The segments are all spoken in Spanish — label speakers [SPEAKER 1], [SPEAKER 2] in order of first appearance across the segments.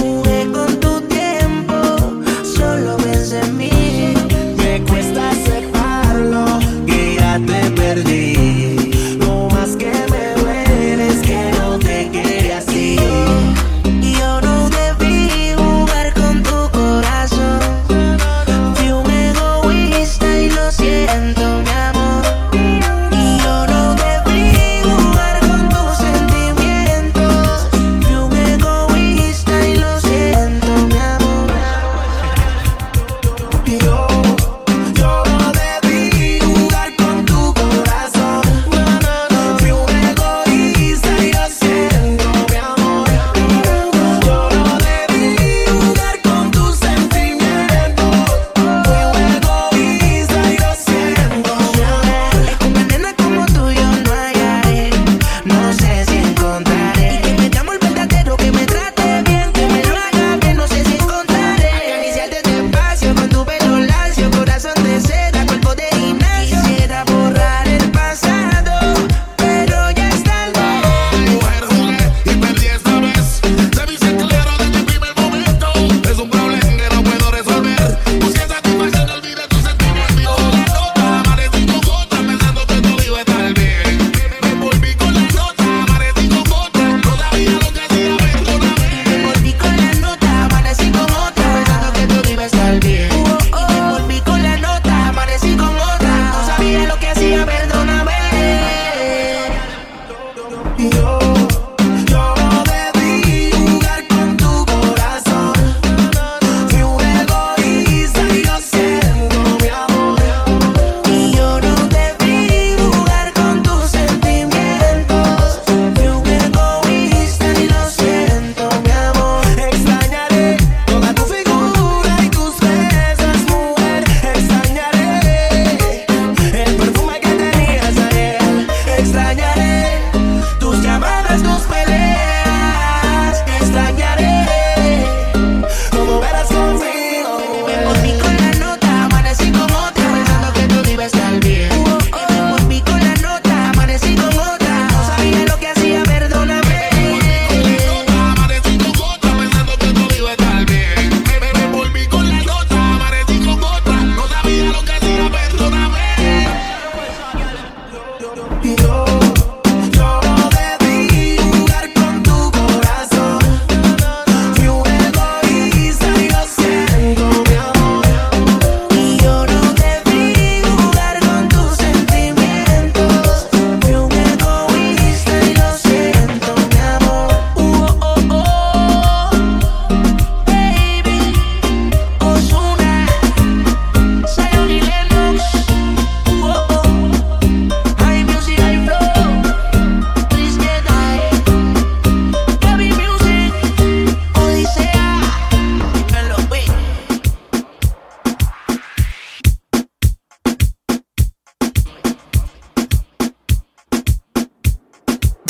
[SPEAKER 1] Jugué con tu tiempo, solo vence a mí.
[SPEAKER 2] Me cuesta cejarlo, guía te perdí.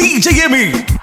[SPEAKER 3] DJ Amy.